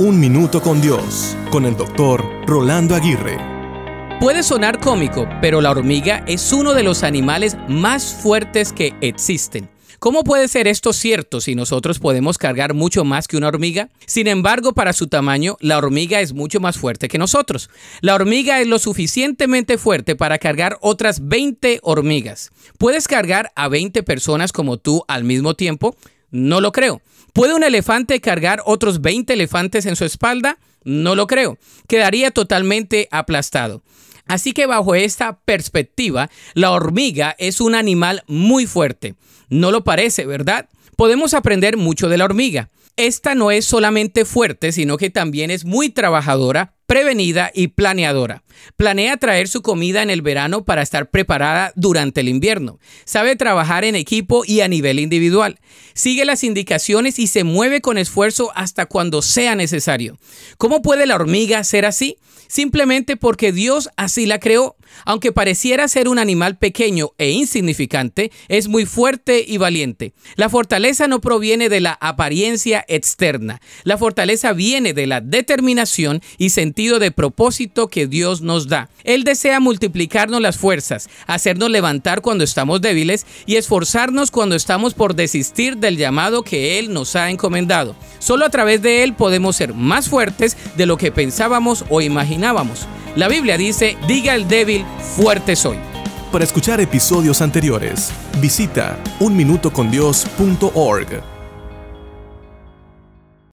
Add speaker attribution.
Speaker 1: Un Minuto con Dios, con el doctor Rolando Aguirre.
Speaker 2: Puede sonar cómico, pero la hormiga es uno de los animales más fuertes que existen. ¿Cómo puede ser esto cierto si nosotros podemos cargar mucho más que una hormiga? Sin embargo, para su tamaño, la hormiga es mucho más fuerte que nosotros. La hormiga es lo suficientemente fuerte para cargar otras 20 hormigas. ¿Puedes cargar a 20 personas como tú al mismo tiempo? No lo creo. ¿Puede un elefante cargar otros 20 elefantes en su espalda? No lo creo. Quedaría totalmente aplastado. Así que bajo esta perspectiva, la hormiga es un animal muy fuerte. No lo parece, ¿verdad? Podemos aprender mucho de la hormiga. Esta no es solamente fuerte, sino que también es muy trabajadora, prevenida y planeadora. Planea traer su comida en el verano para estar preparada durante el invierno. Sabe trabajar en equipo y a nivel individual. Sigue las indicaciones y se mueve con esfuerzo hasta cuando sea necesario. ¿Cómo puede la hormiga ser así? Simplemente porque Dios así la creó. Aunque pareciera ser un animal pequeño e insignificante, es muy fuerte y valiente. La fortaleza no proviene de la apariencia externa. La fortaleza viene de la determinación y sentido de propósito que Dios nos da. Él desea multiplicarnos las fuerzas, hacernos levantar cuando estamos débiles y esforzarnos cuando estamos por desistir del llamado que Él nos ha encomendado. Solo a través de Él podemos ser más fuertes de lo que pensábamos o imaginábamos. La Biblia dice, diga el débil, fuerte soy.
Speaker 1: Para escuchar episodios anteriores, visita unminutocondios.org.